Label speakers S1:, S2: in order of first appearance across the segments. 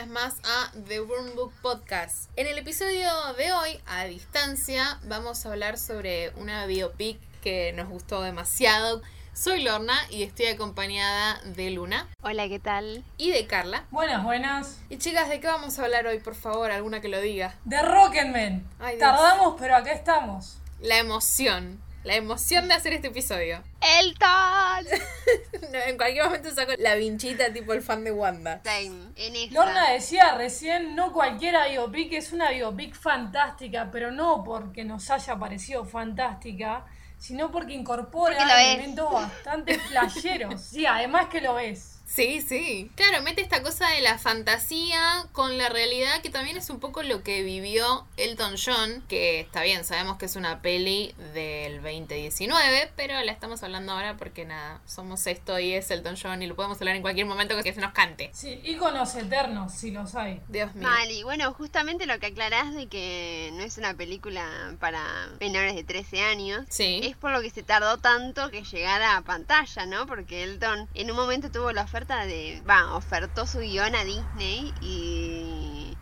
S1: vez más a The Worm Book Podcast. En el episodio de hoy, a distancia, vamos a hablar sobre una biopic que nos gustó demasiado. Soy Lorna y estoy acompañada de Luna.
S2: Hola, ¿qué tal?
S1: Y de Carla.
S3: Buenas, buenas.
S1: Y chicas, ¿de qué vamos a hablar hoy, por favor? Alguna que lo diga.
S3: De Rocketman. Tardamos, pero acá estamos.
S1: La emoción. La emoción de hacer este episodio.
S2: ¡Elton!
S1: No, en cualquier momento saco la vinchita tipo el fan de Wanda.
S2: Same, en esta.
S3: Lorna decía recién, no cualquiera biopic es una biopic fantástica, pero no porque nos haya parecido fantástica, sino porque incorpora
S2: Porque
S3: elementos bastante flasheros. Sí, además que lo es.
S1: Sí, sí. Claro, mete esta cosa de la fantasía con la realidad, que también es un poco lo que vivió Elton John, que está bien, sabemos que es una peli del 2019, pero la estamos hablando ahora porque nada, somos esto y es Elton John y lo podemos hablar en cualquier momento que se nos cante.
S3: Sí, íconos eternos, si los hay.
S1: Dios mío.
S2: Mal, y bueno, justamente lo que aclarás de que no es una película para menores de 13 años.
S1: Sí.
S2: Es por lo que se tardó tanto que llegara a pantalla, ¿no? Porque Elton en un momento tuvo la oferta de. Va, ofertó su guion a Disney y.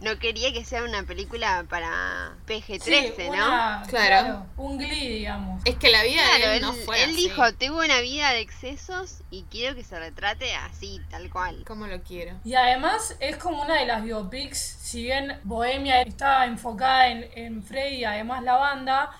S2: No quería que sea una película para PG-13,
S3: Sí,
S2: ¿no?
S1: Claro.
S3: Un glee, digamos.
S1: Es que la vida
S2: Claro,
S1: de él
S2: él,
S1: no fue
S2: él
S1: así.
S2: dijo, tuve una vida de excesos y quiero que se retrate así, tal cual.
S1: ¿Cómo lo quiero?
S3: Y además es como una de las biopics, si bien Bohemia está enfocada en, en Freddy y además la banda,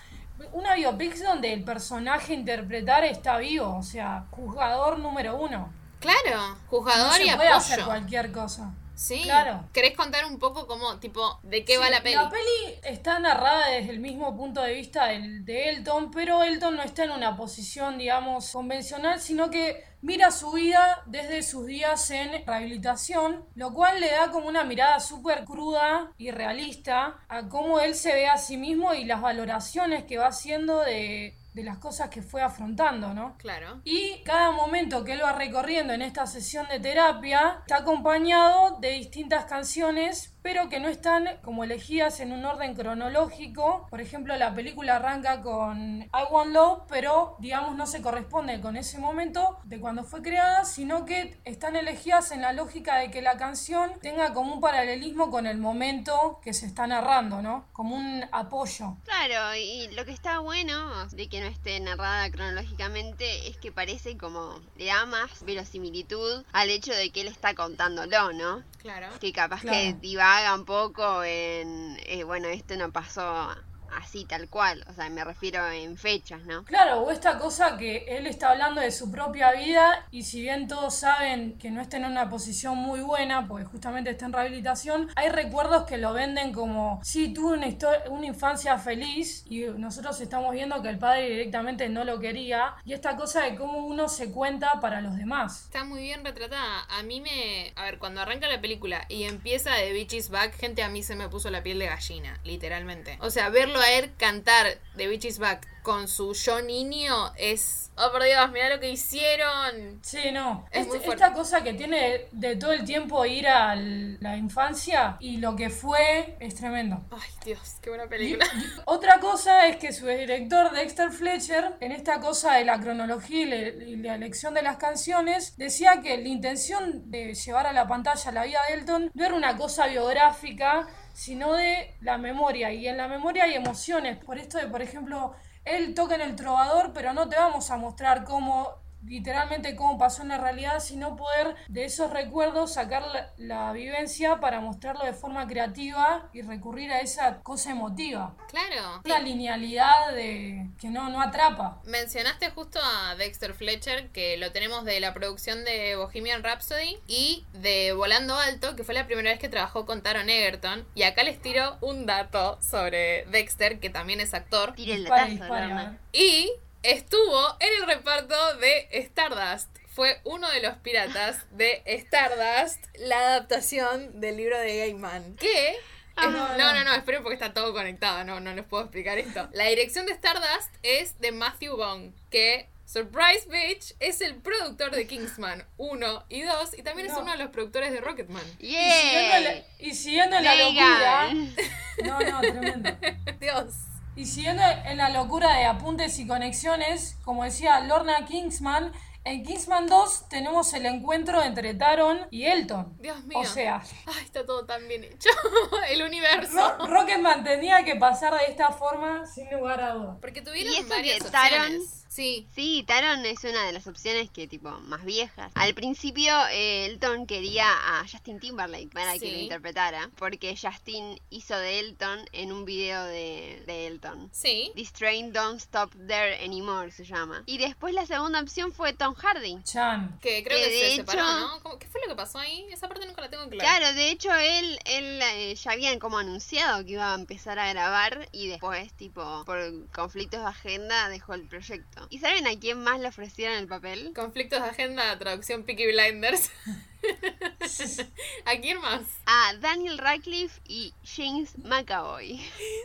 S3: una biopic donde el personaje a interpretar está vivo, o sea, juzgador número uno.
S1: Claro,
S3: No
S1: juzgador
S3: se
S1: y
S3: puede hacer cualquier cosa.
S1: Sí.
S3: Claro.
S1: ¿Querés contar un poco cómo, tipo, de qué va la peli?
S3: La peli está narrada desde el mismo punto de vista del- de Elton, pero Elton no está en una posición, digamos, convencional, sino que mira su vida desde sus días en rehabilitación, lo cual le da como una mirada súper cruda y realista a cómo él se ve a sí mismo y las valoraciones que va haciendo de, de las cosas que fue afrontando, ¿no?
S1: Claro.
S3: Y cada momento que él va recorriendo en esta sesión de terapia está acompañado de distintas canciones, pero que no están como elegidas en un orden cronológico. Por ejemplo, la película arranca con I Want Love, pero digamos no se corresponde con ese momento de cuando fue creada, sino que están elegidas en la lógica de que la canción tenga como un paralelismo con el momento que se está narrando, ¿no? Como un apoyo.
S2: Claro, y lo que está bueno de que no esté narrada cronológicamente es que parece como le da más verosimilitud al hecho de que él está contándolo, ¿no?
S1: Claro.
S2: Que capaz
S3: Claro.
S2: que divaga un poco en, eh, bueno, esto no pasó así tal cual, o sea, me refiero en fechas, ¿no?
S3: Claro, o esta cosa que él está hablando de su propia vida y si bien todos saben que no está en una posición muy buena, porque justamente está en rehabilitación, hay recuerdos que lo venden como, sí, tuve una, una infancia feliz y nosotros estamos viendo que el padre directamente no lo quería y esta cosa de cómo uno se cuenta para los demás.
S1: Está muy bien retratada. A mí me. A ver, cuando arranca la película y empieza de Bitch is Back, gente, a mí se me puso la piel de gallina, literalmente. O sea, verlo a él cantar de Bitch is Back con su yo niño es. Oh, por Dios, mira lo que hicieron.
S3: Sí, no.
S1: Es
S3: Este- esta cosa que tiene de todo el tiempo ir a la infancia y lo que fue es tremendo.
S1: Ay, Dios, qué buena película.
S3: Otra cosa es que su director Dexter Fletcher, en esta cosa de la cronología y la elección de las canciones, decía que la intención de llevar a la pantalla la vida de Elton no era una cosa biográfica, sino de la memoria. Y en la memoria hay emociones. Por esto de, por ejemplo, él toca en el trovador, pero no te vamos a mostrar cómo literalmente cómo pasó en la realidad, sino poder de esos recuerdos sacar la, la vivencia para mostrarlo de forma creativa y recurrir a esa cosa emotiva.
S1: Claro.
S3: Una linealidad de que no, no atrapa.
S1: Mencionaste justo a Dexter Fletcher, que lo tenemos de la producción de Bohemian Rhapsody y de Volando Alto, que fue la primera vez que trabajó con Taron Egerton. Y acá les tiro un dato sobre Dexter, que también es actor.
S2: Tire el
S3: Dispare,
S2: datazo.
S1: Y estuvo en el reparto de Stardust. Fue uno de los piratas de Stardust, la adaptación del libro de Gaiman. Que. es-
S3: Ah,
S1: no,
S3: no,
S1: no,
S3: no.
S1: esperen porque está todo conectado, no, no les puedo explicar esto. La dirección de Stardust es de Matthew Vaughn, que, surprise bitch, es el productor de Kingsman 1 y 2 y también es
S3: No.
S1: uno de los productores de Rocketman.
S3: Y siguiendo, la, y siguiendo en la locura. No, no, tremendo.
S1: Dios.
S3: Y siguiendo en la locura de apuntes y conexiones, como decía Lorna Kingsman, En Kingsman 2 tenemos el encuentro entre Taron y Elton.
S1: Dios mío.
S3: O sea,
S1: Ay, está todo tan bien hecho. El universo.
S3: Ro- Rocketman tenía que pasar de esta forma sin lugar a dudas.
S1: Porque tuvieron
S2: Y
S1: varias
S2: que Taron-.
S1: Sí.
S2: Sí, Taron es una de las opciones que, tipo, más viejas. Al principio, eh, Elton quería a Justin Timberlake para que
S1: Sí.
S2: lo interpretara, porque Justin hizo de Elton en un video de, de Elton.
S1: Sí.
S2: This Train Don't Stop There Anymore se llama. Y después la segunda opción fue Tom Hardy.
S3: Chan.
S1: Que creo
S2: Que
S1: que,
S2: de
S1: se
S2: hecho-
S1: separó, ¿no? ¿Cómo- ¿Qué fue lo que pasó ahí? Esa parte nunca la tengo clara.
S2: Claro, de hecho él, él eh, ya habían como anunciado que iba a empezar a grabar y después, tipo, por conflictos de agenda dejó el proyecto. ¿Y saben a quién más le ofrecieron el papel?
S1: Conflictos de agenda, traducción Peaky Blinders. ¿A quién más?
S2: A Daniel Radcliffe y James McAvoy.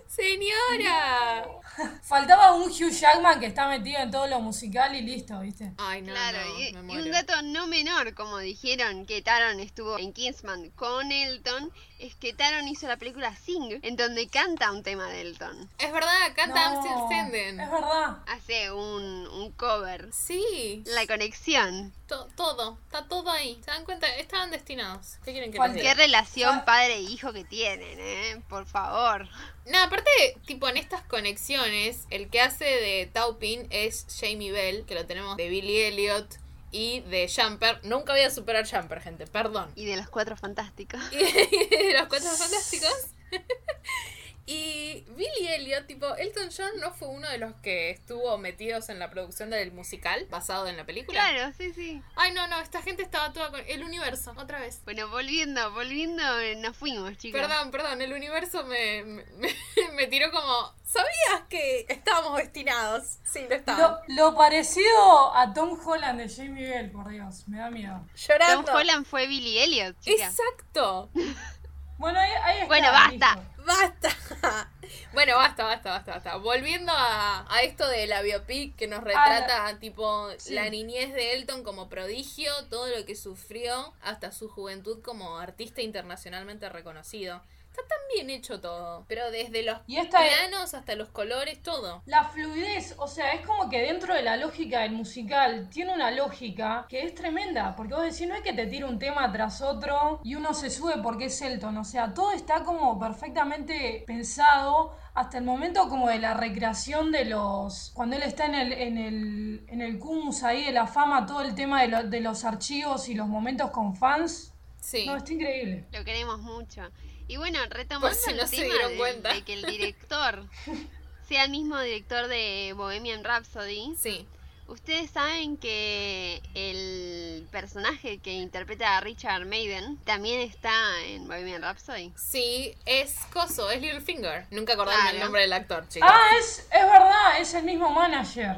S1: Señora.
S3: Faltaba un Hugh Jackman que está metido en todo lo musical y listo, ¿viste?
S1: Ay, no,
S2: claro,
S1: no,
S2: y,
S1: me
S2: y
S1: muero.
S2: un dato no menor, como dijeron que Taron estuvo en Kingsman con Elton, es que Taron hizo la película Sing, en donde canta un tema de Elton.
S1: Es verdad, canta I'm Still
S3: No,
S1: Standing.
S3: Es verdad.
S2: Hace un, un cover.
S1: Sí.
S2: La conexión.
S1: To- todo. Está todo ahí. ¿Se dan cuenta? Estaban destinados. ¿Qué quieren que
S3: Cualquier-
S2: relación padre e hijo que tienen, ¿eh? Por favor.
S1: No, aparte, tipo, en estas conexiones, el que hace de Taupin es Jamie Bell, que lo tenemos de Billy Elliot y de Jumper. Nunca voy a superar Jumper, gente, perdón.
S2: Y de los cuatro fantásticos.
S1: Y de los cuatro fantásticos. Y Billy Elliot, tipo, Elton John no fue uno de los que estuvo metidos en la producción del musical basado en la película.
S2: Claro, sí, sí.
S1: Ay, no, no, esta gente estaba toda con el universo, otra vez.
S2: Bueno, volviendo, volviendo, eh, nos fuimos, chicos.
S1: Perdón, perdón, el universo me, me, me tiró como. ¿Sabías que estábamos destinados? Sí, lo estábamos.
S3: lo parecido a Tom Holland de Jamie Bell, por Dios, me da miedo.
S2: Tom
S1: Llorando.
S2: Holland fue Billy Elliot, chicas.
S1: Exacto.
S3: Bueno, ahí, ahí está.
S2: Bueno, basta.
S3: listo.
S1: Basta. Bueno, basta, basta, basta, basta. Volviendo a, a esto de la biopic que nos retrata, tipo,
S3: sí.
S1: la niñez de Elton como prodigio, todo lo que sufrió hasta su juventud como artista internacionalmente reconocido. Está tan bien hecho todo, pero desde los
S3: Y esta es-
S1: planos hasta los colores, todo.
S3: La fluidez, o sea, es como que dentro de la lógica del musical tiene una lógica que es tremenda, porque vos decís, no es que te tire un tema tras otro y uno se sube porque es Elton, o sea, todo está como perfectamente pensado hasta el momento como de la recreación de los, cuando él está en el, en el, en el Cumus ahí de la fama, todo el tema de, lo- de los archivos y los momentos con fans,
S1: Sí.
S3: no, está increíble.
S2: Lo queremos mucho. Y bueno, retomando
S1: si
S2: el
S1: no
S2: tema
S1: dieron
S2: de, que el director sea el mismo director de Bohemian Rhapsody,
S1: Sí.
S2: ustedes saben que el personaje que interpreta a Richard Maiden también está en Bohemian Rhapsody.
S1: Sí, es Coso, es Littlefinger. Nunca acordarme el
S2: Claro.
S1: nombre del actor, chicos.
S3: Ah, es, es verdad, es el mismo manager.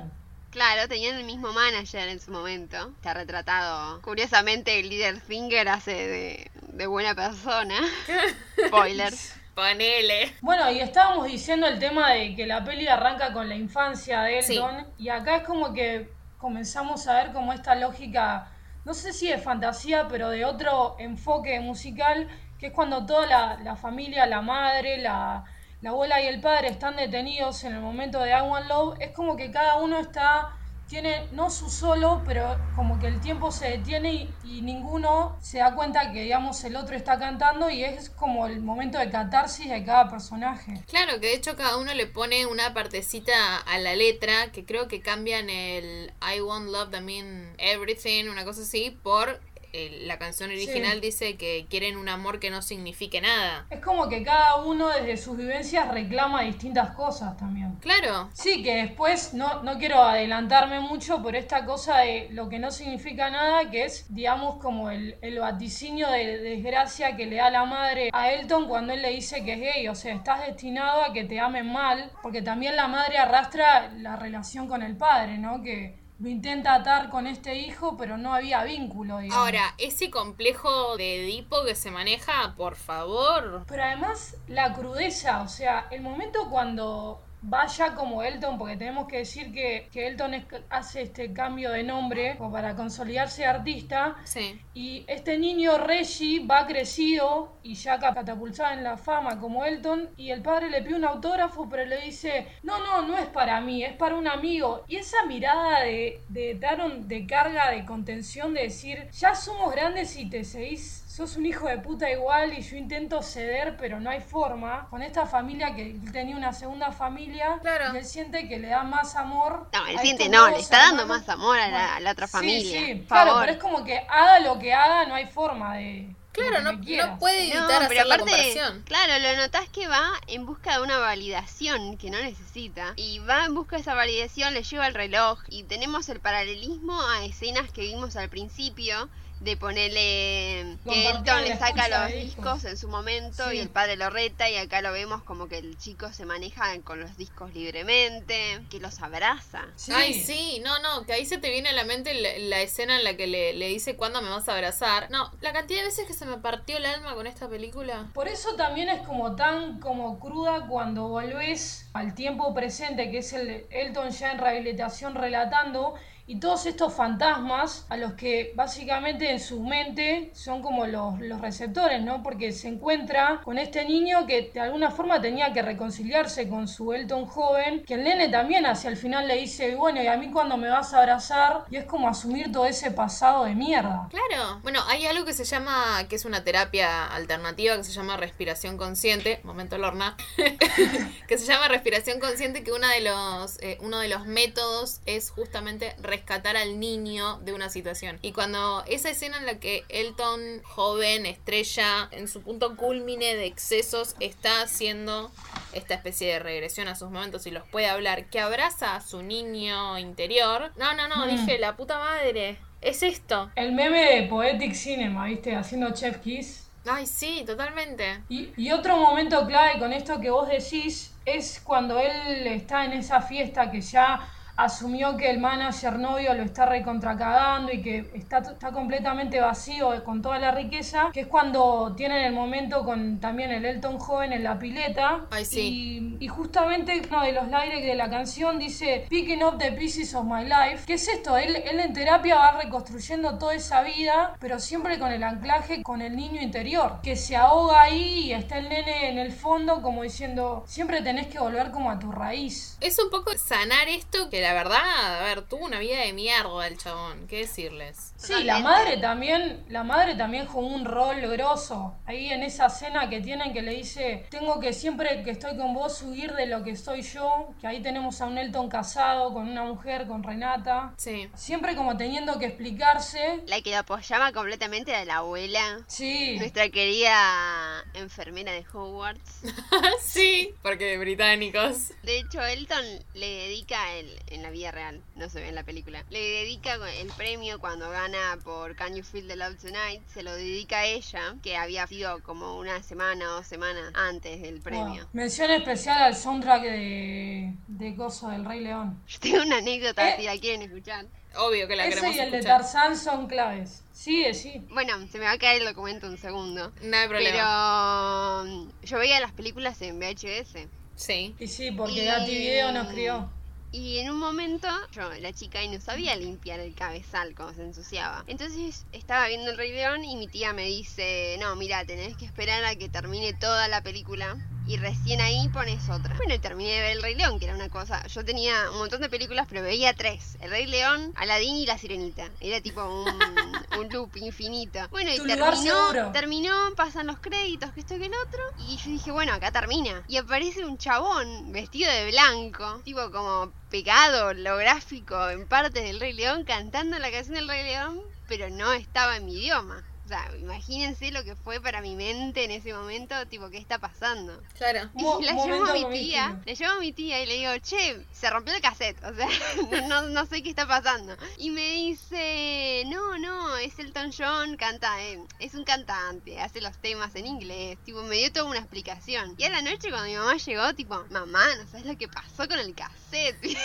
S2: Claro, tenían el mismo manager en su momento. Está retratado. Curiosamente, el líder Finger hace de, de buena persona. Spoilers.
S1: Ponele.
S3: Bueno, y estábamos diciendo el tema de que la peli arranca con la infancia de
S1: Sí.
S3: Elton, y acá es como que comenzamos a ver como esta lógica, no sé si de fantasía, pero de otro enfoque musical, que es cuando toda la, la familia, la madre, la, la abuela y el padre están detenidos en el momento de I Want Love, es como que cada uno está tiene no su solo, pero como que el tiempo se detiene y, ninguno se da cuenta que, digamos, el otro está cantando y es como el momento de catarsis de cada personaje.
S1: Claro, que de hecho cada uno le pone una partecita a la letra que creo que cambian el I want love también everything, una cosa así, por la canción original dice que quieren un amor que no signifique nada.
S3: Es como que cada uno desde sus vivencias reclama distintas cosas también.
S1: Claro,
S3: Sí, que después no, no quiero adelantarme mucho por esta cosa de lo que no significa nada, que es, digamos, como el, el vaticinio de desgracia que le da la madre a Elton cuando él le dice que es gay. O sea, estás destinado a que te amen mal, porque también la madre arrastra la relación con el padre, ¿no? Que lo intenta atar con este hijo, pero no había vínculo, digamos.
S1: ahora, ese complejo de Edipo que se maneja, por favor.
S3: Pero además la crudeza, o sea, el momento cuando vaya como Elton, porque tenemos que decir que, que Elton es- hace este cambio de nombre como para consolidarse artista.
S1: Sí.
S3: Y este niño Reggie va crecido y ya catapultado en la fama como Elton. Y el padre le pide un autógrafo, pero le dice: No, no, no es para mí, es para un amigo. Y esa mirada de, de dar un- de carga, de contención, de decir: Ya somos grandes y te seguís. Sos un hijo de puta igual y yo intento ceder, pero no hay forma. Con esta familia que él tenía una segunda familia,
S1: Claro.
S3: y él siente que le da más amor.
S2: No, él siente, no, le está dando más amor a la,
S3: Bueno,
S2: a la otra
S3: sí,
S2: familia.
S3: Sí,
S2: por
S3: claro, pero es como que haga lo que haga, no hay forma de.
S1: Claro, no, no puede
S2: No,
S1: evitar
S2: pero
S1: hacer la comparación.
S2: claro, lo notás que va en busca de una validación que no necesita. Y va en busca de esa validación, le lleva el reloj. Y tenemos el paralelismo a escenas que vimos al principio. De ponerle que Elton le saca los discos
S3: discos.
S2: en su momento
S3: Sí.
S2: y el padre lo reta y acá lo vemos como que el chico se maneja con los discos libremente, que los abraza.
S3: Sí.
S1: Ay, sí, no, no, que ahí se te viene a la mente la, la escena en la que le, le dice cuándo me vas a abrazar. No, la cantidad de veces que se me partió el alma con esta película.
S3: Por eso también es como tan como cruda cuando volvés al tiempo presente, que es el Elton ya en rehabilitación relatando, y todos estos fantasmas a los que básicamente en su mente son como los, los receptores, ¿no? Porque se encuentra con este niño que de alguna forma tenía que reconciliarse con su Elton joven, que el nene también hacia el final le dice, bueno, y a mí cuando me vas a abrazar, y es como asumir todo ese pasado de mierda.
S1: Claro. Bueno, hay algo que se llama, que es una terapia alternativa que se llama respiración consciente. Momento Lorna. que se llama respiración consciente, que uno de los, eh, uno de los métodos es justamente rescatar al niño de una situación. Y cuando esa escena en la que Elton, joven, estrella, en su punto culmine de excesos, está haciendo esta especie de regresión a sus momentos y los puede hablar, que abraza a su niño interior. No, no, no,
S3: Mm.
S1: dije, la puta madre. Es esto.
S3: El meme de Poetic Cinema, ¿viste? Haciendo Chef Kiss.
S1: Ay, sí, totalmente.
S3: Y, y otro momento clave con esto que vos decís es cuando él está en esa fiesta que ya asumió que el manager novio lo está recontracagando y que está, está completamente vacío con toda la riqueza, que es cuando tienen el momento con también el Elton joven en la pileta.
S1: Ay, sí.
S3: Y, y justamente uno de los lyrics de la canción dice Picking up the pieces of my life. ¿Qué es esto? Él, él en terapia va reconstruyendo toda esa vida, pero siempre con el anclaje con el niño interior, que se ahoga ahí y está el nene en el fondo como diciendo, siempre tenés que volver como a tu raíz.
S1: Es un poco sanar esto que la verdad, a ver, tuvo una vida de mierda el chabón. ¿Qué decirles?
S3: Sí, la madre también, la madre también jugó un rol grosso. Ahí en esa escena que tienen que le dice, tengo que siempre que estoy con vos huir de lo que soy yo, que ahí tenemos a un Elton casado con una mujer, con Renata.
S1: Sí.
S3: Siempre como teniendo que explicarse.
S2: La que lo apoyaba completamente era la abuela.
S3: Sí.
S2: Nuestra querida enfermera de Hogwarts.
S1: sí, porque británicos.
S2: De hecho, Elton le dedica el, en la vida real, no se ve en la película, le dedica el premio cuando gana por Can You Feel the Love Tonight, se lo dedica a ella, que había sido como una semana o dos semanas antes del premio.
S3: Bueno, mención especial al soundtrack de, de Coso del Rey León.
S2: Yo tengo una anécdota
S3: Eh.
S2: si la quieren escuchar.
S1: Obvio que la
S3: Ese
S1: queremos
S3: y el de. Tarzán son claves. Sigue, sí.
S2: Bueno, se me va a caer el documento un segundo.
S1: No hay problema.
S2: Pero mm, yo veía las películas en VHS.
S1: Sí.
S3: Y sí, porque
S2: Y-
S3: Gati Video nos crió.
S2: Y en un momento, yo, la chica, y no sabía limpiar el cabezal cuando se ensuciaba. Entonces estaba viendo el Rey y mi tía me dice, no, mira, tenés que esperar a que termine toda la película. Y recién ahí pones otra. Bueno, y terminé de ver El Rey León, que era una cosa. Yo tenía un montón de películas, pero veía tres: El Rey León, Aladín y La Sirenita. Era tipo un, un loop infinito. Bueno, y terminó, terminó, pasan los créditos, que esto que el otro. Y yo dije, bueno, acá termina. Y aparece un chabón vestido de blanco, tipo como pegado, holográfico, en partes del Rey León, cantando la canción del Rey León, pero no estaba en mi idioma. Sea, imagínense lo que fue para mi mente en ese momento, tipo, ¿qué está pasando?
S1: Claro.
S3: Mo-
S2: Y la
S3: momento
S2: a mi tía, le llamo a mi tía y le digo, che, se rompió el cassette, o sea, no, no, no sé qué está pasando. Y me dice, no, no, es Elton John, canta, eh, es un cantante, hace los temas en inglés, tipo, me dio toda una explicación. Y a la noche cuando mi mamá llegó, tipo, mamá, no sabes lo que pasó con el cassette.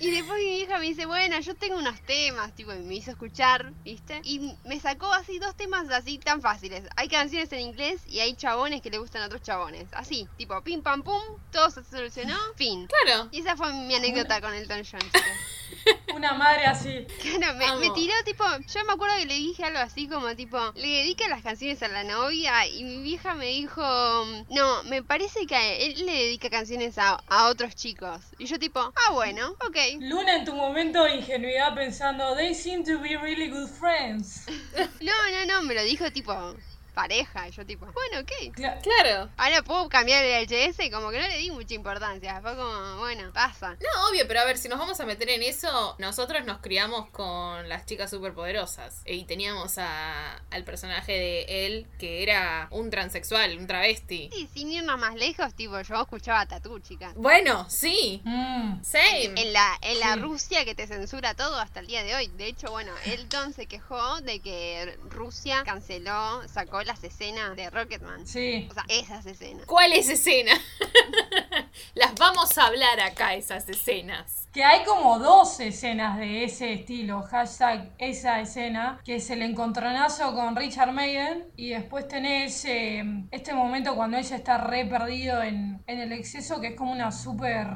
S2: Y después mi vieja me dice, bueno, yo tengo unos temas, tipo, y me hizo escuchar, ¿viste? Y me sacó así dos temas así tan fáciles. Hay canciones en inglés y hay chabones que le gustan a otros chabones. Así, tipo, pim pam pum, todo se solucionó, fin.
S1: Claro.
S2: Y esa fue mi anécdota con Elton John, chicos.
S3: Una madre así.
S2: Claro, me, tiró tipo, yo me acuerdo que le dije algo así como tipo, le dedica las canciones a la novia y mi vieja me dijo, no, me parece que a él le dedica canciones a, a otros chicos. Y yo tipo, ah bueno, ok.
S3: Luna en tu momento de ingenuidad pensando, they seem to be really good friends.
S2: No, no, no, me lo dijo tipo pareja. Y yo tipo, bueno, ok.
S3: Cla-
S1: Claro.
S2: Ahora puedo cambiar el HS, como que no le di mucha importancia. Fue como, bueno, pasa.
S1: No, obvio, pero a ver, si nos vamos a meter en eso, nosotros nos criamos con las chicas superpoderosas. Y teníamos a, al personaje de él que era un transexual, un travesti.
S2: Y sin irnos más lejos, tipo, yo escuchaba Tatú, chicas.
S1: Bueno, sí.
S3: Mm.
S1: Same.
S2: En la, en la
S3: Sí.
S2: Rusia que te censura todo hasta el día de hoy. De hecho, bueno, Elton se quejó de que Rusia canceló, sacó las escenas de Rocketman.
S3: Sí.
S2: O sea, esas escenas.
S1: ¿Cuál es escena? Las vamos a hablar acá, esas escenas.
S3: Que hay como dos escenas de ese estilo, hashtag esa escena, que es el encontronazo con Richard Maiden y después tenés eh, este momento cuando ella está re perdido en, en el exceso, que es como una súper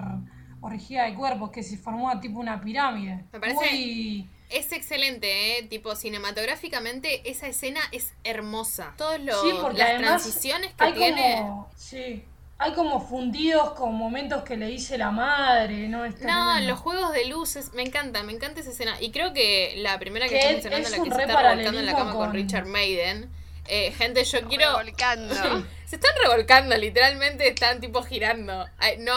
S3: orgía de cuerpos, que se formó tipo una pirámide.
S1: Me parece-
S3: Muy-
S1: Es excelente, ¿eh? Tipo, cinematográficamente, esa escena es hermosa. Todos los,
S3: Sí,
S1: las transiciones que
S3: hay
S1: tiene.
S3: como... Sí. Hay como fundidos con momentos que le dice la madre, ¿no? Es
S1: No, los juegos de luces, me encanta, me encanta esa escena. Y creo que la primera que,
S3: Que
S1: estoy
S3: es-
S1: mencionando,
S3: es
S1: la que se está revolcando en la cama con,
S3: con-
S1: Richard Maiden. Eh, gente, yo quiero.
S2: Revolcando.
S1: Se están revolcando, literalmente están tipo girando. Ay, no,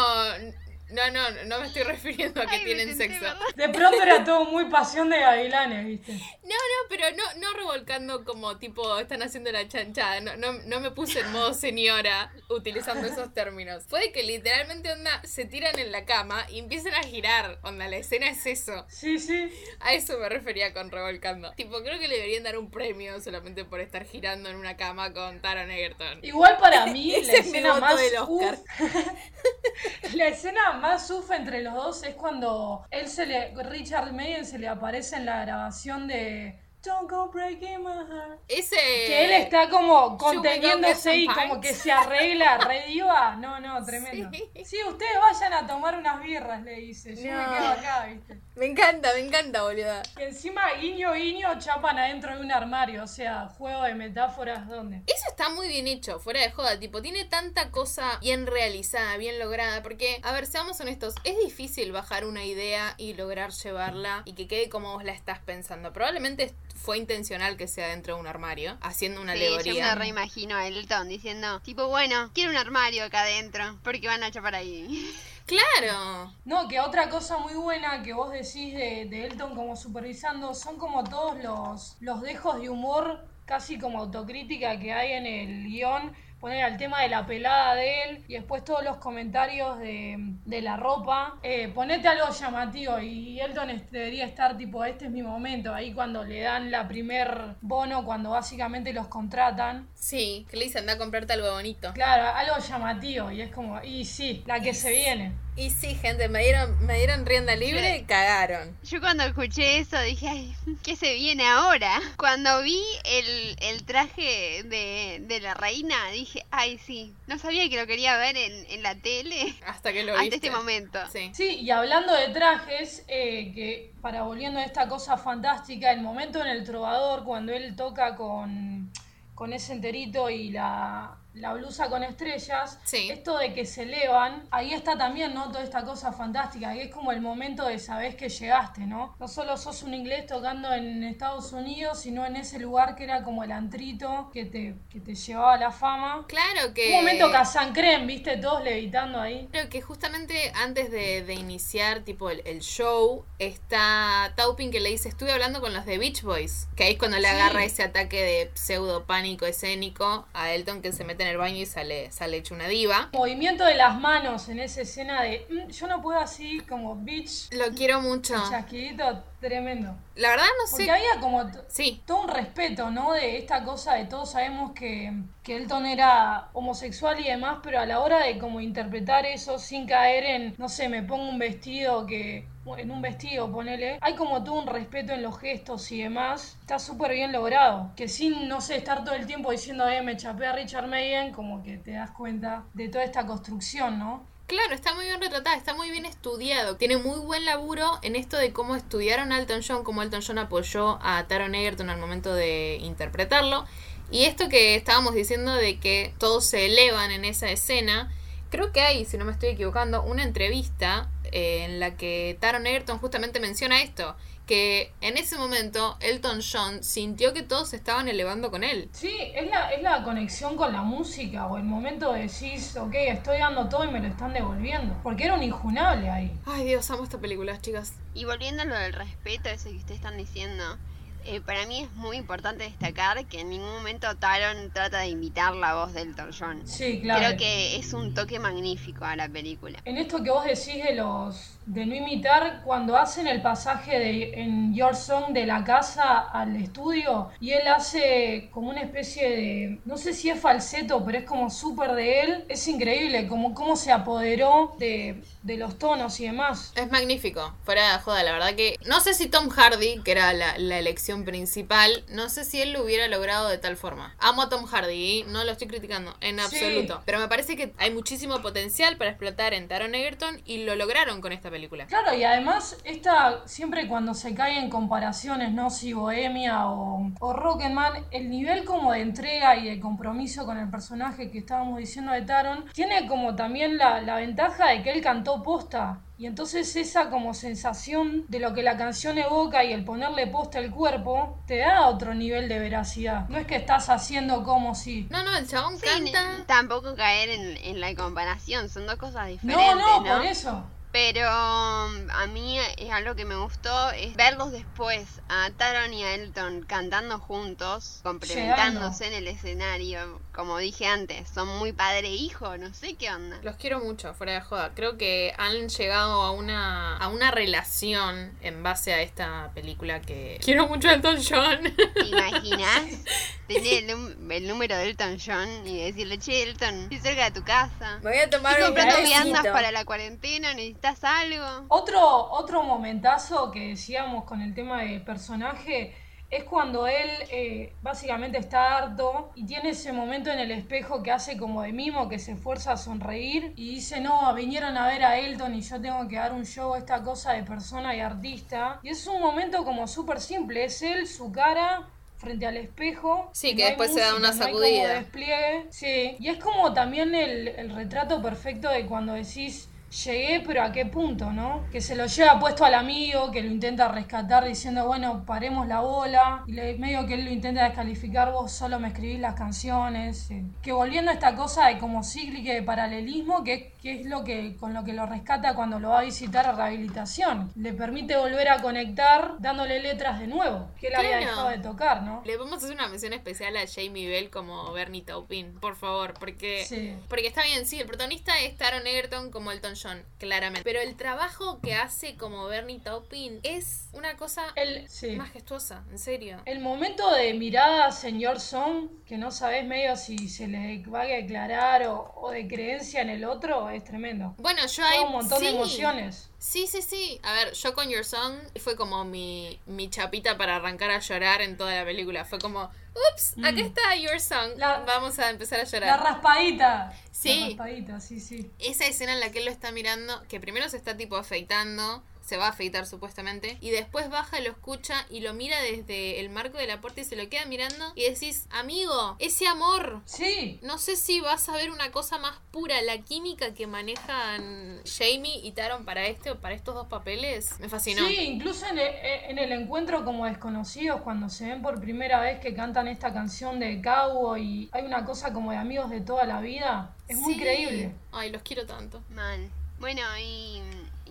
S1: no, no, no me estoy refiriendo a que
S2: Ay,
S1: tienen sexo.
S2: ¿verdad?
S3: De pronto era todo muy pasión de gavilanes, ¿viste?
S1: No, no, pero no, no revolcando como tipo están haciendo la chanchada. No, no, no me puse en modo señora utilizando esos términos. Fue de que literalmente onda se tiran en la cama y empiezan a girar. Onda, la escena es eso.
S3: Sí, sí.
S1: A eso me refería con revolcando. Tipo, creo que le deberían dar un premio solamente por estar girando en una cama con Taron Egerton.
S3: Igual para mí la escena más
S1: del Oscar.
S3: uf- la escena más uf entre los dos es cuando él se le Richard Maiden se le aparece en la grabación de Don't go breaking my heart.
S1: Ese.
S3: Que él está como conteniéndose y como que se arregla, re diva. No, no, tremendo.
S1: Sí.
S3: Sí. ustedes vayan a tomar unas birras, le dice. Yo
S1: No.
S3: me quedo acá, ¿viste?
S1: Me encanta, me encanta, boluda.
S3: Que encima guiño guiño chapan adentro de un armario, o sea, juego de metáforas, ¿dónde?
S1: Eso está muy bien hecho, fuera de joda, tipo, tiene tanta cosa bien realizada, bien lograda, porque, a ver, seamos honestos, es difícil bajar una idea y lograr llevarla y que quede como vos la estás pensando. Probablemente fue intencional que sea dentro de un armario, haciendo una
S2: Sí, yo me
S1: alegoría.
S2: reimagino a Elton diciendo, tipo, bueno, quiero un armario acá adentro, porque van a chapar ahí.
S1: Claro.
S3: No, que otra cosa muy buena que vos decís de, de Elton como supervisando son como todos los, los dejos de humor, casi como autocrítica que hay en el guion. Poner al tema de la pelada de él y después todos los comentarios de, de la ropa. Eh, ponete algo llamativo y Elton debería estar tipo, este es mi momento, ahí cuando le dan la primer bono, cuando básicamente los contratan.
S1: Sí, que le dicen, anda a comprarte algo bonito.
S3: Claro, algo llamativo y es como, y sí, la que se viene.
S1: Y sí, gente, me dieron, me dieron rienda libre y cagaron.
S2: Yo cuando escuché eso dije, ay, ¿qué se viene ahora? Cuando vi el, el traje de, de la reina, dije, ay, sí, no sabía que lo quería ver en, en la tele
S1: Hasta que lo
S2: hasta
S1: viste.
S2: este momento.
S1: Sí.
S3: Sí, y hablando de trajes, eh, que para volviendo a esta cosa fantástica, el momento en el trovador, cuando él toca con, con ese enterito y la, la blusa con estrellas,
S1: Sí.
S3: esto de que se elevan, ahí está también, ¿no? Toda esta cosa fantástica, que es como el momento de sabés que llegaste, ¿no? No solo sos un inglés tocando en Estados Unidos, sino en ese lugar que era como el antrito que te, que te llevaba a la fama.
S1: Claro que.
S3: Un momento Casancrem, viste, todos levitando ahí.
S1: Creo que justamente antes de, de iniciar tipo el, el show está Taupin que le dice estuve hablando con los de Beach Boys que ahí es cuando le
S3: Sí.
S1: agarra ese ataque de pseudo pánico escénico a Elton que se mete en el baño y sale sale hecho una diva.
S3: Movimiento de las manos en esa escena de "Mm, yo no puedo así como bitch
S1: lo quiero mucho.
S3: Chasquidito tremendo.
S1: La verdad no
S3: porque
S1: sé.
S3: había como
S1: sí.
S3: todo un respeto no de esta cosa de todos sabemos que, que Elton era homosexual y demás pero a la hora de como interpretar eso sin caer en no sé me pongo un vestido que en un vestido, ponele, hay como todo un respeto en los gestos y demás. Está súper bien logrado. Que sin, no sé, estar todo el tiempo diciendo, eh, me chapé a Richard Mayen, como que te das cuenta de toda esta construcción, ¿no?
S1: Claro, está muy bien retratada, está muy bien estudiado. Tiene muy buen laburo en esto de cómo estudiaron a Elton John, cómo Elton John apoyó a Taron Egerton al momento de interpretarlo. Y esto que estábamos diciendo de que todos se elevan en esa escena, creo que hay, si no me estoy equivocando, una entrevista eh, en la que Taron Egerton justamente menciona esto, que en ese momento Elton John sintió que todos se estaban elevando con él.
S3: Sí, es la, es la conexión con la música o el momento de decís, ok, estoy dando todo y me lo están devolviendo. Porque era un injunable ahí.
S1: Ay Dios, amo esta película, chicas.
S2: Y volviendo a lo del respeto, ese que ustedes están diciendo, eh, para mí es muy importante destacar que en ningún momento Taron trata de imitar la voz de Elton John.
S3: Sí, claro.
S2: Creo que es un toque magnífico a la película.
S3: En esto que vos decís de los de no imitar, cuando hacen el pasaje de en Your Song de la casa al estudio y él hace como una especie de, no sé si es falseto, pero es como súper de él, es increíble como cómo se apoderó de, de los tonos y demás.
S1: Es magnífico, fuera de joda, la verdad que no sé si Tom Hardy, que era la, la elección principal, no sé si él lo hubiera logrado de tal forma. Amo a Tom Hardy, no lo estoy criticando en absoluto, pero me parece que hay muchísimo potencial para explotar en Taron Egerton y lo lograron con esta película.
S3: Claro, y además, esta, siempre cuando se cae en comparaciones, ¿no? Si Bohemia o, o Rocketman, el nivel como de entrega y de compromiso con el personaje que estábamos diciendo de Taron, tiene como también la, la ventaja de que él cantó posta. Y entonces esa como sensación de lo que la canción evoca y el ponerle posta al cuerpo te da otro nivel de veracidad. No es que estás haciendo como si...
S1: No, no, el chabón
S2: Sí,
S1: canta.
S2: tampoco caer en, en la comparación, son dos cosas diferentes.
S3: No, no, por eso.
S2: Pero um, a mí es algo que me gustó es verlos después a Taron y a Elton cantando juntos, complementándose en el escenario. Como dije antes, son muy padre e hijo, no sé qué onda.
S1: Los quiero mucho, fuera de joda. Creo que han llegado a una, a una relación en base a esta película que quiero mucho a Elton John.
S2: ¿Te imaginas? Tener el, número de Elton John y decirle, che, Elton, estoy cerca de tu casa.
S1: Me voy a tomar
S2: Estoy comprando viandas para la cuarentena, ¿necesitas algo?
S3: Otro, otro momentazo que decíamos con el tema de personaje es cuando él eh, básicamente está harto y tiene ese momento en el espejo que hace como de mimo, que se esfuerza a sonreír y dice, no, vinieron a ver a Elton y yo tengo que dar un show, esta cosa de persona y artista. Y es un momento como súper simple, es él, su cara frente al espejo.
S1: Sí, que
S3: hay
S1: después se da una
S3: no hay como
S1: sacudida.
S3: despliegue. Sí, y es como también el, el retrato perfecto de cuando decís, llegué, pero a qué punto, ¿no? Que se lo lleva puesto al amigo, que lo intenta rescatar diciendo, bueno, paremos la bola, y le, medio que él lo intenta descalificar, vos solo me escribís las canciones. Que volviendo a esta cosa de como cíclica de paralelismo, que, que es lo que con lo que lo rescata cuando lo va a visitar a rehabilitación. Le permite volver a conectar dándole letras de nuevo, que él había dejado de tocar, ¿no?
S1: Le vamos a hacer una mención especial a Jamie Bell como Bernie Taupin, por favor, porque
S3: Sí.
S1: porque está bien, sí, el protagonista es Taron Egerton como Elton John, claramente, pero el trabajo que hace como Bernie Taupin es una cosa
S3: El, sí.
S1: majestuosa, en serio.
S3: El momento de mirada, señor Son, que no sabes medio si se le va a declarar o, o de creencia en el otro, es tremendo.
S1: Bueno, yo hay
S3: un montón de emociones.
S1: Sí, sí, sí. A ver, yo con Your Song fue como mi, mi chapita para arrancar a llorar en toda la película. Fue como, ups, acá
S3: Mm.
S1: está Your Song.
S3: La-
S1: Vamos a empezar a
S3: La
S1: llorar.
S3: raspadita.
S1: Sí.
S3: La raspadita, sí, sí.
S1: Esa escena en la que él lo está mirando, que primero se está tipo afeitando, se va a afeitar supuestamente, y después baja, lo escucha y lo mira desde el marco de la puerta y se lo queda mirando y decís, amigo, ese amor.
S3: Sí,
S1: No sé si vas a ver una cosa más pura, la química que manejan Jamie y Taron para este o para estos dos papeles, me fascinó.
S3: sí, incluso en el, en el encuentro como desconocidos, cuando se ven por primera vez que cantan esta canción de Cowboy y hay una cosa como de amigos de toda la vida, es muy creíble.
S1: Ay, los quiero tanto.
S2: Mal. Bueno, y,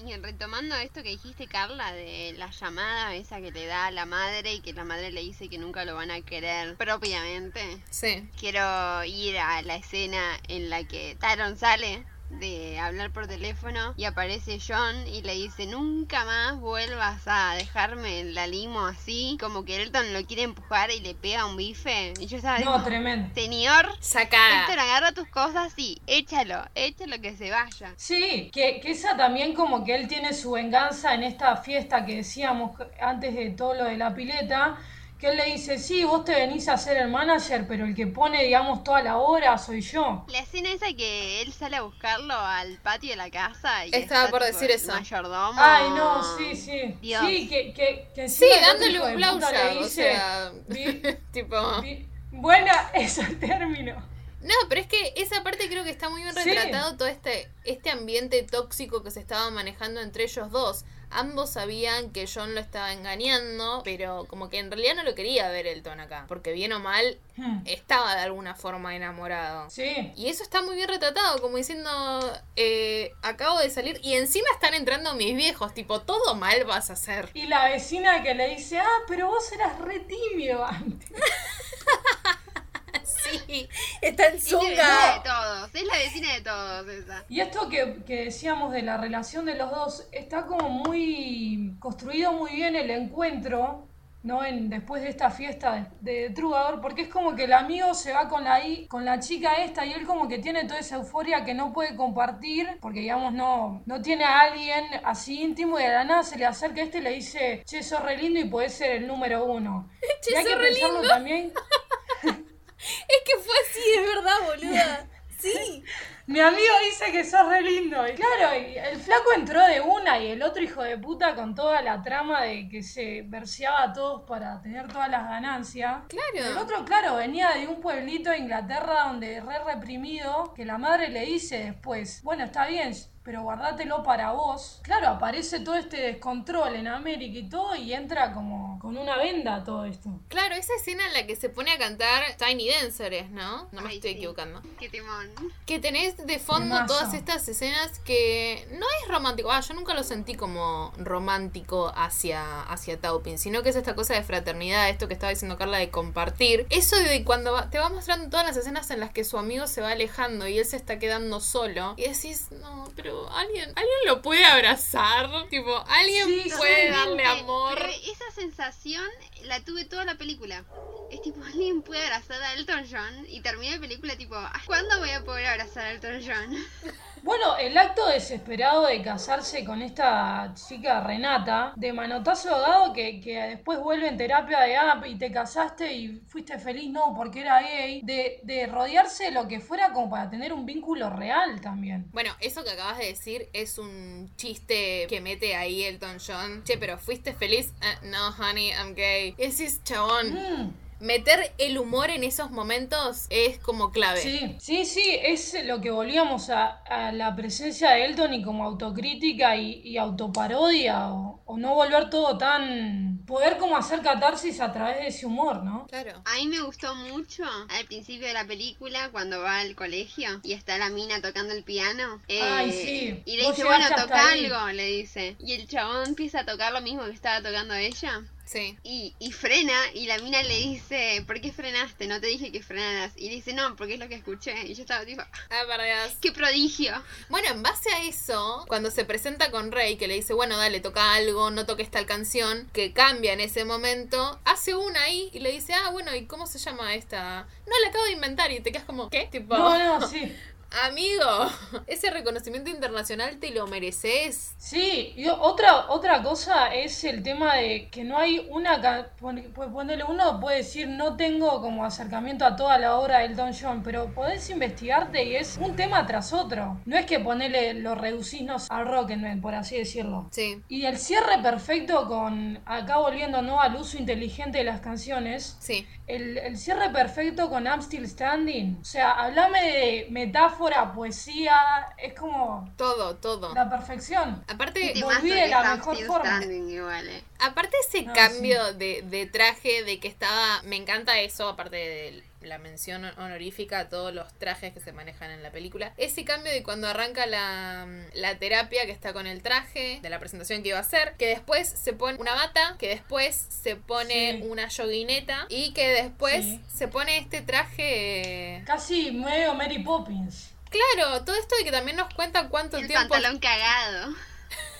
S2: y retomando esto que dijiste, Carla, de la llamada esa que le da a la madre y que la madre le dice que nunca lo van a querer propiamente.
S1: Sí.
S2: Quiero ir a la escena en la que Taron sale de hablar por teléfono y aparece John y le dice nunca más vuelvas a dejarme la limo así, como que Elton lo quiere empujar y le pega un bife. Y yo estaba
S3: No, tremendo.
S2: señor,
S1: Sacada.
S2: Elton agarra tus cosas y échalo, échalo que se vaya.
S3: Sí, que, que esa también como que él tiene su venganza en esta fiesta que decíamos antes de todo lo de la pileta, que él le dice, sí, vos te venís a ser el manager, pero el que pone, digamos, toda la hora soy yo.
S2: La escena esa que él sale a buscarlo al patio de la casa y
S1: Estaba
S2: está,
S1: por
S2: tipo,
S1: decir
S2: el
S1: eso.
S2: mayordomo.
S3: Ay, no, sí, sí.
S2: Dios.
S3: Sí, que, que, que
S1: Sí,
S3: el
S1: dándole un
S3: le
S1: o
S3: dice,
S1: sea,
S3: "Vi-
S1: tipo...
S3: vi- buena ese término.
S1: No, pero es que esa parte creo que está muy bien
S3: Sí.
S1: retratado todo este, este ambiente tóxico que se estaba manejando entre ellos dos. Ambos sabían que John lo estaba engañando, pero como que en realidad no lo quería ver Elton acá, porque bien o mal
S3: Hmm,
S1: estaba de alguna forma enamorado.
S3: Sí.
S1: Y eso está muy bien retratado, como diciendo, eh, acabo de salir y encima están entrando mis viejos, tipo, todo mal vas a hacer.
S3: Y la vecina que le dice, ah, pero vos eras re tímido antes.
S1: Sí, está en
S2: Es la vecina de todos, es la vecina de todos esa.
S3: Y esto que, que decíamos de la relación de los dos, está como muy construido muy bien el encuentro, ¿no? En, después de esta fiesta de, de Troubadour, porque es como que el amigo se va con la, con la chica esta y él como que tiene toda esa euforia que no puede compartir, porque digamos no, no tiene a alguien así íntimo y de la nada se le acerca este y le dice, che, sos re lindo y podés ser el número uno.
S1: Che,
S3: y hay que
S1: sos re
S3: pensarlo
S1: lindo.
S3: también.
S1: Es que fue así, es verdad, boluda. Sí.
S3: Mi amigo dice que sos re lindo. Y claro, y el flaco entró de una y el otro hijo de puta con toda la trama de que se verseaba a todos para tener todas las ganancias.
S1: Claro.
S3: El otro, claro, venía de un pueblito de Inglaterra donde re reprimido, que la madre le dice después, bueno, está bien, pero guardátelo para vos. Claro, aparece todo este descontrol en América y todo y entra como con una venda todo esto.
S1: Claro, esa escena en la que se pone a cantar Tiny Dancers, ¿no? No me
S2: Ay,
S1: estoy
S2: sí.
S1: equivocando.
S2: Qué timón.
S1: Que tenés de fondo
S3: Temazo.
S1: todas estas escenas que no es romántico. Ah, yo nunca lo sentí como romántico hacia, hacia Taupin, sino que es esta cosa de fraternidad, esto que estaba diciendo Carla de compartir. Eso de cuando va- te va mostrando todas las escenas en las que su amigo se va alejando y él se está quedando solo. Y decís, no, pero alguien, alguien lo puede abrazar. Tipo, alguien
S3: Sí,
S1: puede darle amor.
S2: Pero esa sensación la tuve toda la película. Es tipo, alguien puede abrazar a Elton John y termina la película tipo, "Ah, ¿cuándo voy a poder abrazar a Elton John?
S3: Bueno, el acto desesperado de casarse con esta chica Renata, de manotazo dado que, que después vuelve en terapia de ah, y te casaste y fuiste feliz, no, porque era gay, de, de rodearse de lo que fuera como para tener un vínculo real también.
S1: Bueno, eso que acabas de decir es un chiste que mete ahí Elton John. Che, pero ¿fuiste feliz? "Eh, no, honey, I'm gay. Ese es chabón.
S3: Mm,
S1: Meter el humor en esos momentos es como clave.
S3: sí, sí, sí, es lo que volvíamos a, a la presencia de Elton y como autocrítica y, y autoparodia, o, o no volver todo tan... poder como hacer catarsis a través de ese humor, ¿no?
S1: Claro.
S2: A mí me gustó mucho al principio de la película cuando va al colegio y está la mina tocando el piano. Eh,
S3: Ay, sí.
S2: Y le
S3: Vos
S2: dice, bueno, toca algo, le dice. Y el chabón empieza a tocar lo mismo que estaba tocando ella.
S1: Sí.
S2: Y, y frena y la mina le dice, ¿por qué frenaste? No te dije que frenaras. Y le dice, no, porque es lo que escuché. Y yo estaba tipo,
S1: Ah, para Dios.
S2: ¡qué prodigio!
S1: Bueno, en base a eso, cuando se presenta con Rey, que le dice, bueno, dale, toca algo, no toques tal canción, que cambia en ese momento, hace una ahí y le dice, ah, bueno, ¿y cómo se llama esta? No, la acabo de inventar y te quedas como, ¿qué? Tipo,
S3: No, no, sí.
S1: amigo, ese reconocimiento internacional te lo mereces.
S3: Sí, y otra, otra cosa es el tema de que no hay una... pues Ponele, uno puede decir, no tengo como acercamiento a toda la obra del Don John, pero podés investigarte y es un tema tras otro. No es que ponele, lo reducís no, al Rocketman, por así decirlo.
S1: Sí,
S3: Y el cierre perfecto con, acá volviendo ¿no? al uso inteligente de las canciones,
S1: sí.
S3: El, el cierre perfecto con I'm Still Standing. O sea, hablame de metáfora, poesía, es como
S1: Todo, todo.
S3: la perfección.
S1: Aparte,
S3: volví de la mejor
S2: Still
S3: forma.
S2: Standing igual, eh.
S1: Aparte ese
S3: No,
S1: cambio de, de traje, de que estaba, me encanta eso, aparte de la mención honorífica a todos los trajes que se manejan en la película, ese cambio de cuando arranca la, la terapia que está con el traje, de la presentación que iba a hacer, que después se pone una bata, que después se pone
S3: Sí.
S1: una yoguineta y que después
S3: Sí.
S1: se pone este traje...
S3: Casi medio Mary Poppins.
S1: Claro, todo esto de que también nos cuenta cuánto
S2: El
S1: tiempo
S2: pantalón cagado.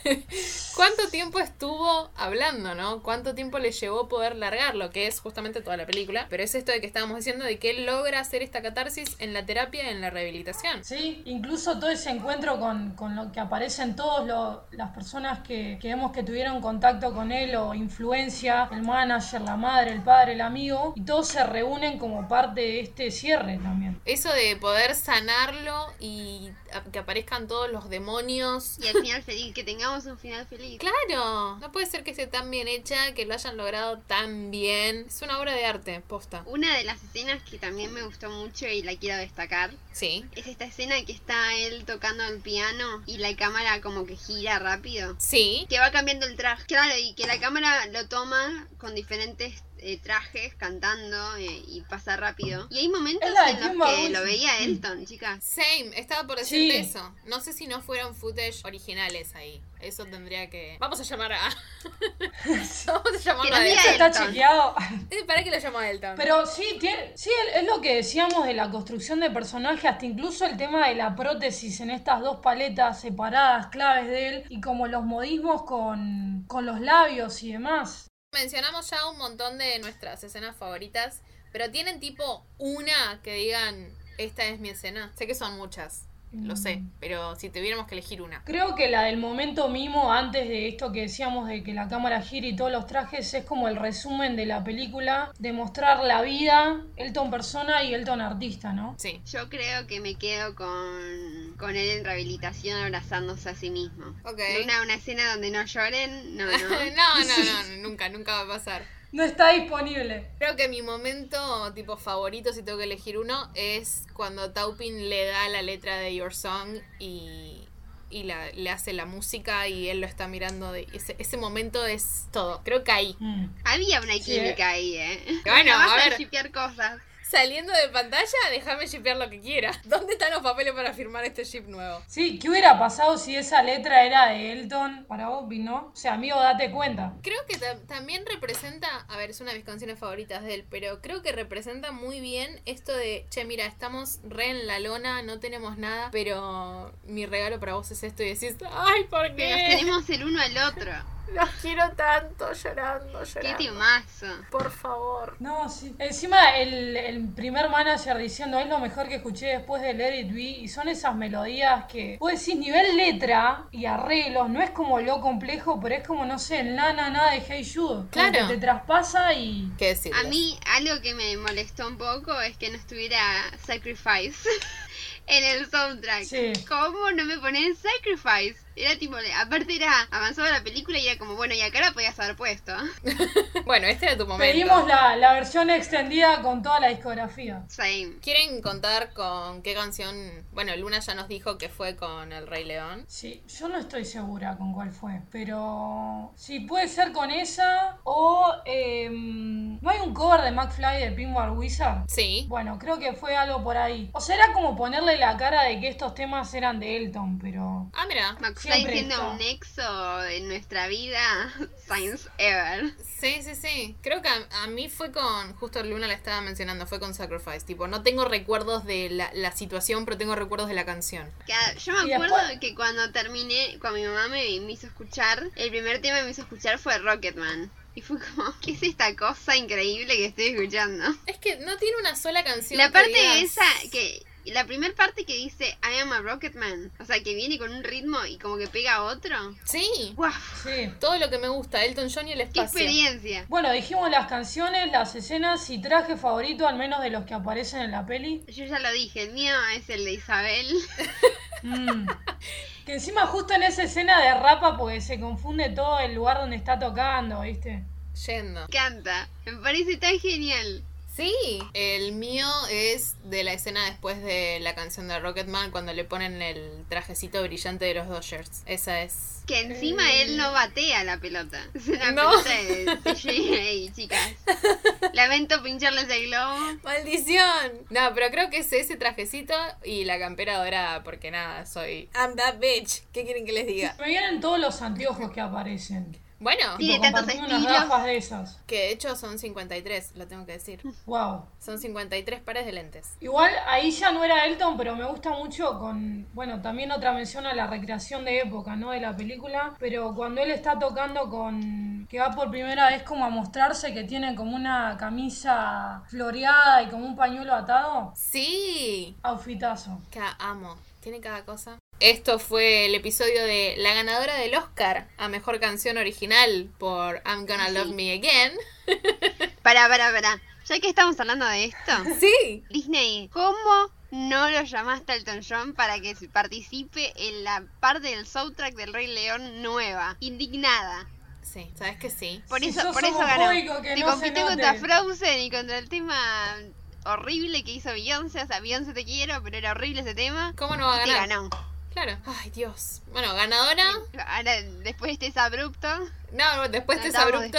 S1: cuánto tiempo estuvo hablando, ¿no? Cuánto tiempo le llevó poder largarlo, que es justamente toda la película. Pero es esto de que estábamos diciendo de que él logra hacer esta catarsis en la terapia y en la rehabilitación.
S3: Sí, incluso todo ese encuentro con, con lo que aparecen todas las personas que, que vemos que tuvieron contacto con él o influencia, el manager, la madre, el padre, el amigo, y todos se reúnen como parte de este cierre también.
S1: Eso de poder sanarlo y que aparezcan todos los demonios.
S2: Y al final que tengamos un final feliz.
S1: Claro, no puede ser que esté tan bien hecha, que lo hayan logrado tan bien. Es una obra de arte, posta.
S2: Una de las escenas que también me gustó mucho y la quiero destacar
S1: Sí.
S2: es esta escena que está él tocando el piano y la cámara como que gira rápido.
S1: Sí.
S2: Que va cambiando el traje. Claro, y que la cámara lo toma con diferentes eh, trajes cantando eh, y pasa rápido. Y hay momentos en los que lo veía Elton, chicas.
S1: Same, estaba por decirte
S3: Sí.
S1: eso. No sé si no fueron footage originales ahí. Eso tendría que. Vamos a llamar a. Vamos a llamarlo
S2: Que
S1: a Elton.
S3: Está chequeado.
S1: Eh, ¿Para qué lo llamo a Elton?
S3: Pero sí, tiene, sí, es lo que decíamos de la construcción de personaje, hasta incluso el tema de la prótesis en estas dos paletas separadas, claves de él, y como los modismos con, con los labios y demás.
S1: Mencionamos ya un montón de nuestras escenas favoritas, pero tienen tipo una que digan, esta es mi escena. Sé que son muchas, lo sé,
S3: Mm.
S1: pero si tuviéramos que elegir una.
S3: Creo que la del momento mimo, antes de esto que decíamos de que la cámara gira y todos los trajes, es como el resumen de la película, de mostrar la vida, Elton persona y Elton artista, ¿no?
S1: Sí.
S2: Yo creo que me quedo con, con él en rehabilitación abrazándose a sí mismo.
S1: Ok.
S2: Una, una escena donde no lloren, no, no.
S1: no, no, no, nunca, nunca va a pasar.
S3: No está disponible.
S1: Creo que mi momento tipo favorito, si tengo que elegir uno, es cuando Taupin le da la letra de Your Song y, y la- le hace la música y él lo está mirando. De, ese, ese momento es todo. Creo que ahí.
S3: Mm.
S2: Había una
S3: Sí,
S2: química ahí, ¿eh?
S1: Bueno,
S2: No vas
S1: a ver.
S2: shippear cosas.
S1: Saliendo de pantalla, déjame shipear lo que quiera. ¿Dónde están los papeles para firmar este ship nuevo?
S3: Sí, ¿qué hubiera pasado si esa letra era de Elton para vos, no? O sea, amigo, date cuenta.
S1: Creo que ta- también representa, a ver, es una de mis canciones favoritas de él, pero creo que representa muy bien esto de, che, mira, estamos re en la lona, no tenemos nada, pero mi regalo para vos es esto y decís, ay, ¿por
S2: Pero nos
S1: qué?
S2: tenemos el uno al otro.
S1: Los quiero tanto, llorando,
S2: Qué
S1: llorando.
S2: timazo.
S1: Por favor.
S3: No, sí. Encima el, el primer manager diciendo es lo mejor que escuché después de Let It Be y son esas melodías que vos decís nivel letra y arreglos, no es como lo complejo, pero es como, no sé, el na na na de Hey Jude.
S1: Claro.
S3: que te traspasa y...
S1: ¿Qué decir?
S2: A mí algo que me molestó un poco es que no estuviera Sacrifice en el soundtrack.
S3: Sí.
S2: ¿Cómo no me ponen Sacrifice? Era tipo, aparte era avanzaba la película y era como, bueno, y acá la podías haber puesto.
S1: Bueno, este era tu momento.
S3: Pedimos la, la versión extendida con toda la discografía.
S2: Same.
S1: ¿Quieren contar con qué canción? Bueno, Luna ya nos dijo que fue con El Rey León.
S3: Sí, yo no estoy segura con cuál fue, pero sí, puede ser con esa o... em, ¿No hay un cover de McFly de Pinball Wizard?
S1: Sí.
S3: Bueno, creo que fue algo por ahí. O sea, era como ponerle la cara de que estos temas eran de Elton, pero...
S1: Ah, mira.
S2: McFly
S3: Está.
S2: un nexo en nuestra vida, Science Ever.
S1: Sí, sí, sí. Creo que a, a mí fue con, justo Luna la estaba mencionando, fue con Sacrifice. Tipo, no tengo recuerdos de la, la situación, pero tengo recuerdos de la canción.
S2: Que, yo me acuerdo
S3: después-
S2: que cuando terminé, cuando mi mamá me, me hizo escuchar, el primer tema que me hizo escuchar fue Rocketman. Y fue como, ¿qué es esta cosa increíble que estoy escuchando?
S1: Es que no tiene una sola canción.
S2: La
S1: que
S2: parte
S1: digas-
S2: esa, que la primera parte que dice I am a Rocketman, o sea, que viene con un ritmo y como que pega a otro.
S1: Sí.
S2: ¡Guau!
S3: Sí.
S1: Todo lo que me gusta, Elton John y el
S2: ¡Qué
S1: espacio.
S2: experiencia!
S3: Bueno, dijimos las canciones, las escenas y traje favorito, al menos de los que aparecen en la peli.
S2: Yo ya lo dije, el mío es el de Isabel.
S3: Mm. Que encima justo en esa escena de rapa porque se confunde todo el lugar donde está tocando, ¿viste?
S1: Yendo.
S2: Canta, me parece tan genial.
S1: Sí. El mío es de la escena después de la canción de Rocketman cuando le ponen el trajecito brillante de los Dodgers. Esa es.
S2: Que encima él no batea la pelota. Es una
S1: No.
S2: pelota de CGI, chicas. Lamento pincharles el globo.
S1: ¡Maldición! No, pero creo que es ese trajecito y la campera dorada, porque nada, soy. I'm that bitch. ¿Qué quieren que les diga?
S3: Me vienen todos los anteojos que aparecen.
S1: Bueno,
S2: Tiene tantos
S3: compartimos unas
S2: estilos.
S3: gafas de esas.
S1: que de hecho son 53, lo tengo que decir.
S3: Wow.
S1: Son 53 pares de lentes.
S3: Igual ahí ya no era Elton, pero me gusta mucho con, bueno, también otra mención a la recreación de época, ¿no? De la película, pero cuando él está tocando con, que va por primera vez como a mostrarse que tiene como una camisa floreada y como un pañuelo atado,
S1: Sí,
S3: outfitazo.
S1: que amo. Tiene cada cosa. Esto fue el episodio de la ganadora del Oscar a Mejor Canción Original por I'm Gonna Love Me Again.
S2: Pará, pará, pará. Ya que estamos hablando de esto,
S1: Sí.
S2: Disney, ¿cómo no lo llamaste a Elton John para que participe en la parte del soundtrack del Rey León nueva? Indignada.
S1: Sí, sabes que sí.
S2: Por eso, por eso ganó. Si
S3: no
S2: compitió contra Frozen y contra el tema horrible que hizo Beyoncé, o sea, Beyoncé te quiero, pero era horrible ese tema.
S1: ¿Cómo no va a
S2: y te
S1: ganar?
S2: ganó.
S1: Claro. Ay, Dios. Bueno, ganadora.
S2: Ahora, después de este abrupto,
S1: No, después de ese
S2: estamos
S1: abrupto.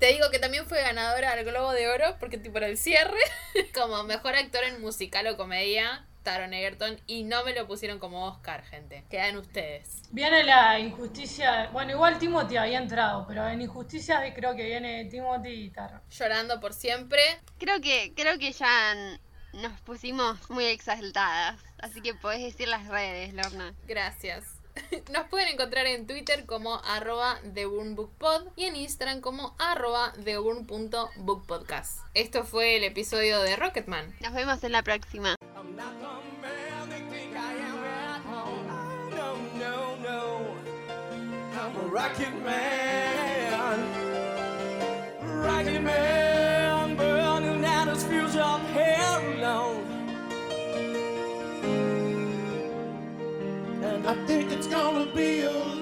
S1: Te digo que también fue ganadora al Globo de Oro, porque tipo era el cierre, como mejor actor en musical o comedia, Taron Egerton, y no me lo pusieron como Oscar, gente. Quedan ustedes.
S3: Viene la injusticia, bueno, igual Timothy había entrado, pero en injusticias creo que viene Timothy y Taron.
S1: Llorando por siempre.
S2: creo que, creo que ya nos pusimos muy exaltadas. Así que podés decir las redes, Lorna.
S1: Gracias. Nos pueden encontrar en Twitter como arroba TheBurnBookPod y en Instagram como arroba TheBurn.bookpodcast. Esto fue el episodio de Rocketman.
S2: Nos vemos en la próxima.
S4: Rocket man. Rocket man, I think it's gonna be a